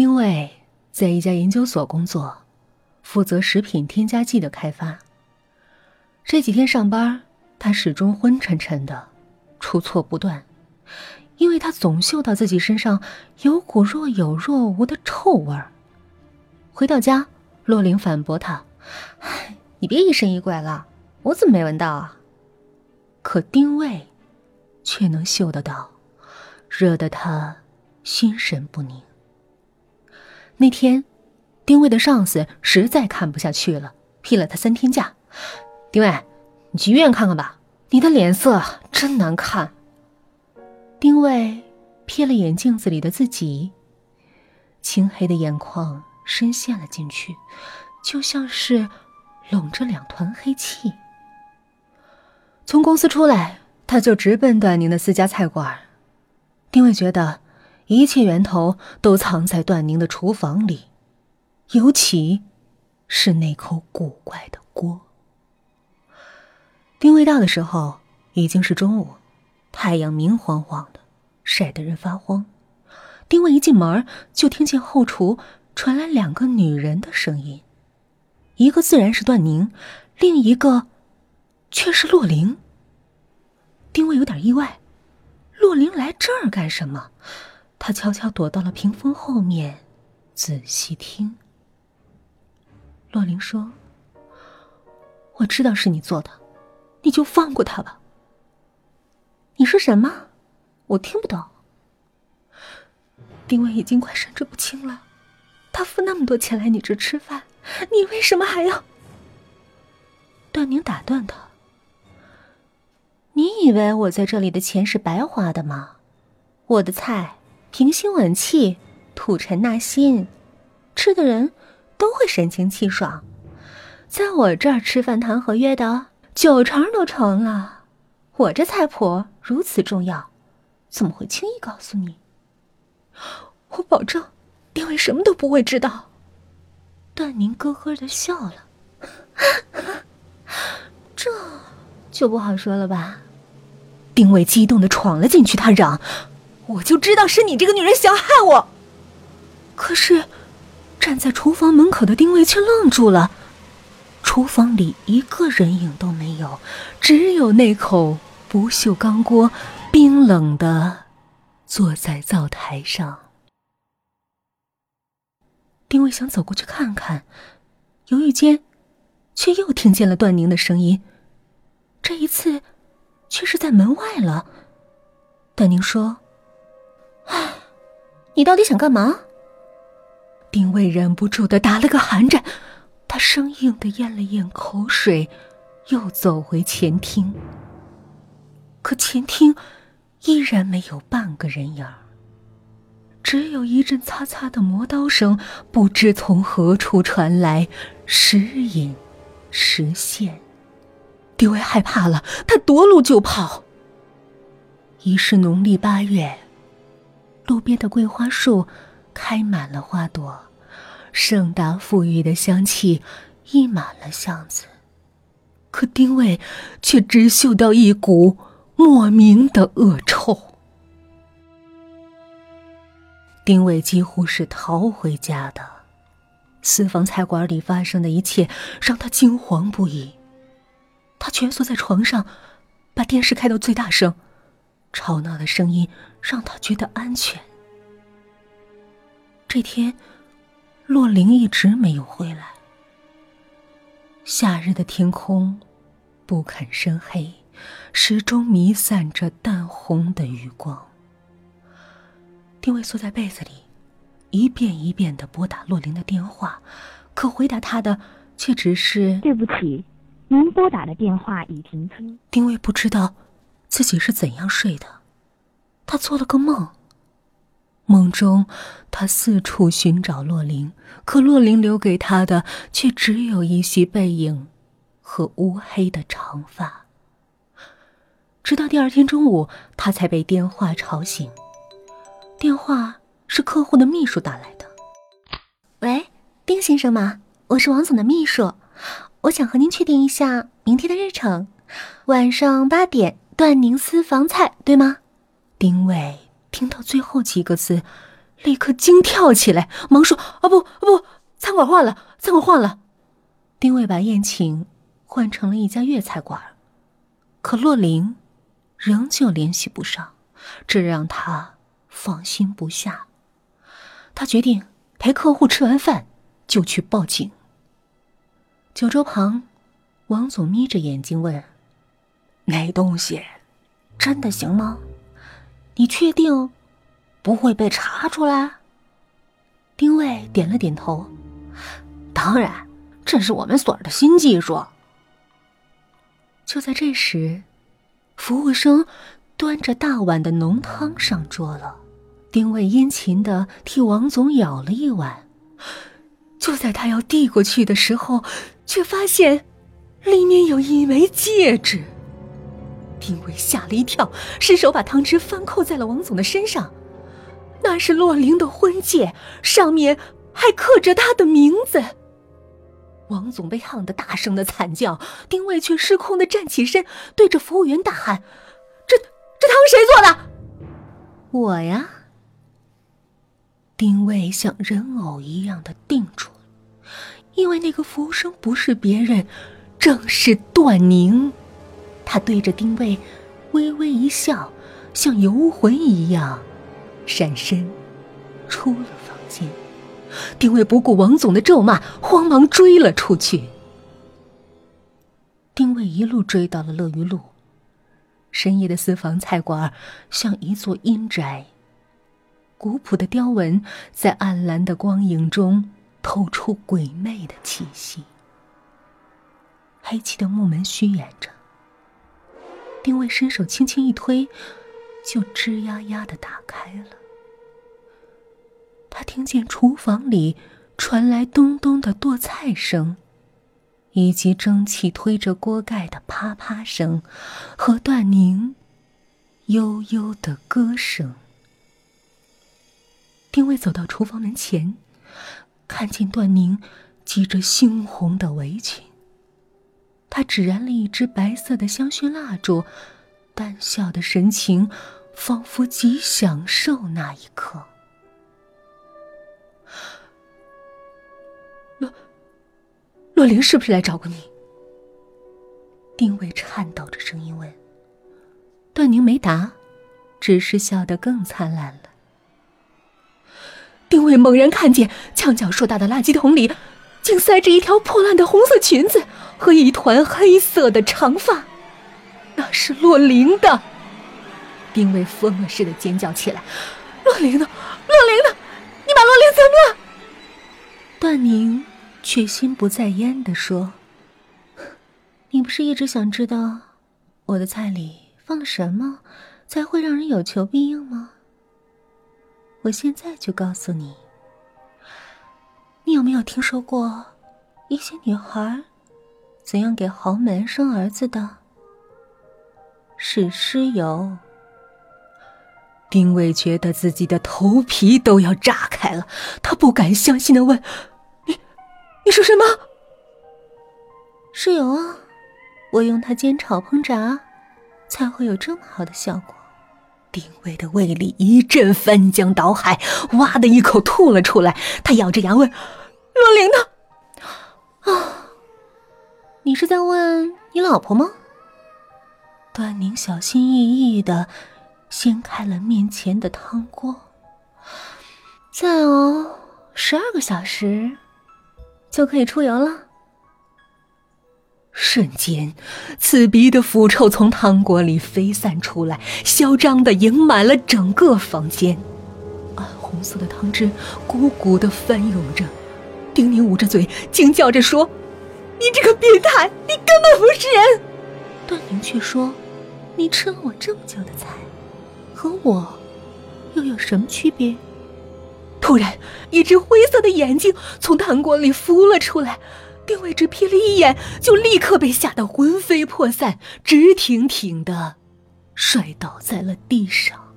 丁卫在一家研究所工作，负责食品添加剂的开发。这几天上班，他始终昏沉沉的，出错不断，因为他总嗅到自己身上有股若有若无的臭味儿。回到家，洛琳反驳他：“你别疑神疑鬼了，我怎么没闻到啊？”可丁卫却能嗅得到，惹得他心神不宁。那天，丁卫的上司实在看不下去了，批了他三天假。丁卫，你去医院看看吧，你的脸色真难看。丁卫瞥了眼镜子里的自己，青黑的眼眶深陷了进去，就像是笼着两团黑气。从公司出来，他就直奔段宁的私家菜馆。丁卫觉得。一切源头都藏在段宁的厨房里，尤其是那口古怪的锅。丁卫到的时候已经是中午，太阳明晃晃的，晒得人发慌。丁卫一进门就听见后厨传来两个女人的声音，一个自然是段宁，另一个却是洛灵。丁卫有点意外，洛灵来这儿干什么？他悄悄躲到了屏风后面，仔细听。洛灵说：“我知道是你做的，你就放过他吧。”你说什么？我听不懂。丁伟已经快神志不清了，他付那么多钱来你这吃饭，你为什么还要？段宁打断他：“你以为我在这里的钱是白花的吗？我的菜。”平心稳气，吐尘纳新，吃的人都会神清气爽。在我这儿吃饭谈合约的，九成都成了。我这菜谱如此重要，怎么会轻易告诉你？我保证，丁伟什么都不会知道。段宁咯咯的笑了，这就不好说了吧？丁伟激动的闯了进去，他嚷。我就知道是你这个女人想害我。可是，站在厨房门口的丁卫却愣住了。厨房里一个人影都没有，只有那口不锈钢锅冰冷的坐在灶台上。丁卫想走过去看看，犹豫间，却又听见了段宁的声音。这一次，却是在门外了。段宁说。唉，你到底想干嘛？丁卫忍不住的打了个寒颤，他生硬的咽了咽口水，又走回前厅。可前厅依然没有半个人影只有一阵擦擦的磨刀声，不知从何处传来，时隐时现。丁卫害怕了，他夺路就跑。已是农历八月。路边的桂花树开满了花朵，盛大馥郁的香气溢满了巷子。可丁卫却只嗅到一股莫名的恶臭。丁卫几乎是逃回家的，私房菜馆里发生的一切让他惊惶不已。他蜷缩在床上，把电视开到最大声。吵闹的声音让他觉得安全。这天，洛灵一直没有回来。夏日的天空不肯深黑，始终弥散着淡红的余光。丁卫缩在被子里，一遍一遍的拨打洛灵的电话，可回答他的却只是“对不起，您拨打的电话已停机。”丁卫不知道。自己是怎样睡的？他做了个梦。梦中，他四处寻找洛灵，可洛灵留给他的却只有一袭背影和乌黑的长发。直到第二天中午，他才被电话吵醒。电话是客户的秘书打来的。喂，丁先生吗？我是王总的秘书，我想和您确定一下明天的日程，晚上八点。段宁私房菜对吗？丁伟听到最后几个字，立刻惊跳起来，忙说：“啊不不，餐馆换了，餐馆换了。”丁卫把宴请换成了一家粤菜馆，可洛林仍旧联系不上，这让他放心不下。他决定陪客户吃完饭就去报警。酒桌旁，王总眯着眼睛问：“那东西真的行吗？你确定不会被查出来？”丁卫点了点头：“当然，这是我们所的新技术。”就在这时，服务生端着大碗的浓汤上桌了。丁卫殷勤的替王总舀了一碗。就在他要递过去的时候，却发现里面有一枚戒指。丁伟吓了一跳，伸手把汤汁翻扣在了王总的身上。那是洛灵的婚戒，上面还刻着他的名字。王总被烫得大声的惨叫，丁伟却失控的站起身，对着服务员大喊：“这这汤谁做的？我呀！”丁伟像人偶一样的定住了，因为那个服务生不是别人，正是段宁。他对着丁卫微微一笑，像游魂一样闪身出了房间。丁卫不顾王总的咒骂，慌忙追了出去。丁卫一路追到了乐于路，深夜的私房菜馆像一座阴宅。古朴的雕纹在暗蓝的光影中透出鬼魅的气息。黑漆的木门虚掩着，丁卫伸手轻轻一推，就吱呀呀的打开了。他听见厨房里传来咚咚的剁菜声，以及蒸汽推着锅盖的啪啪声，和段宁悠悠的歌声。丁卫走到厨房门前，看见段宁系着猩红的围裙。他只燃了一支白色的香薰蜡烛，淡笑的神情仿佛极享受那一刻。洛洛灵是不是来找过你？丁伟颤抖着声音问。段宁没答，只是笑得更灿烂了。丁伟猛然看见墙角硕大的垃圾桶里，竟塞着一条破烂的红色裙子和一团黑色的长发，那是洛灵的。丁伟疯了似的尖叫起来：“洛灵呢？洛灵呢？你把洛灵怎么了？”段宁却心不在焉的说：“你不是一直想知道我的菜里放了什么，才会让人有求必应吗？”我现在就告诉你，你有没有听说过一些女孩怎样给豪门生儿子的？是尸油。丁伟觉得自己的头皮都要炸开了，他不敢相信的问：“你，你说什么？是油啊，我用它煎炒烹炸，才会有这么好的效果。”丁伟的胃里一阵翻江倒海，哇的一口吐了出来。他咬着牙问：“若灵呢？”啊，你是在问你老婆吗？段宁小心翼翼的掀开了面前的汤锅，再熬十二个小时就可以出油了。瞬间，刺鼻的腐臭从汤锅里飞散出来，嚣张的盈满了整个房间。暗红色的汤汁鼓鼓的翻涌着，丁宁捂着嘴惊叫着说：“你这个变态，你根本不是人！”段宁却说：“你吃了我这么久的菜，和我又有什么区别？”突然，一只灰色的眼睛从糖果里浮了出来。丁伟只瞥了一眼，就立刻被吓得魂飞魄散，直挺挺的摔倒在了地上。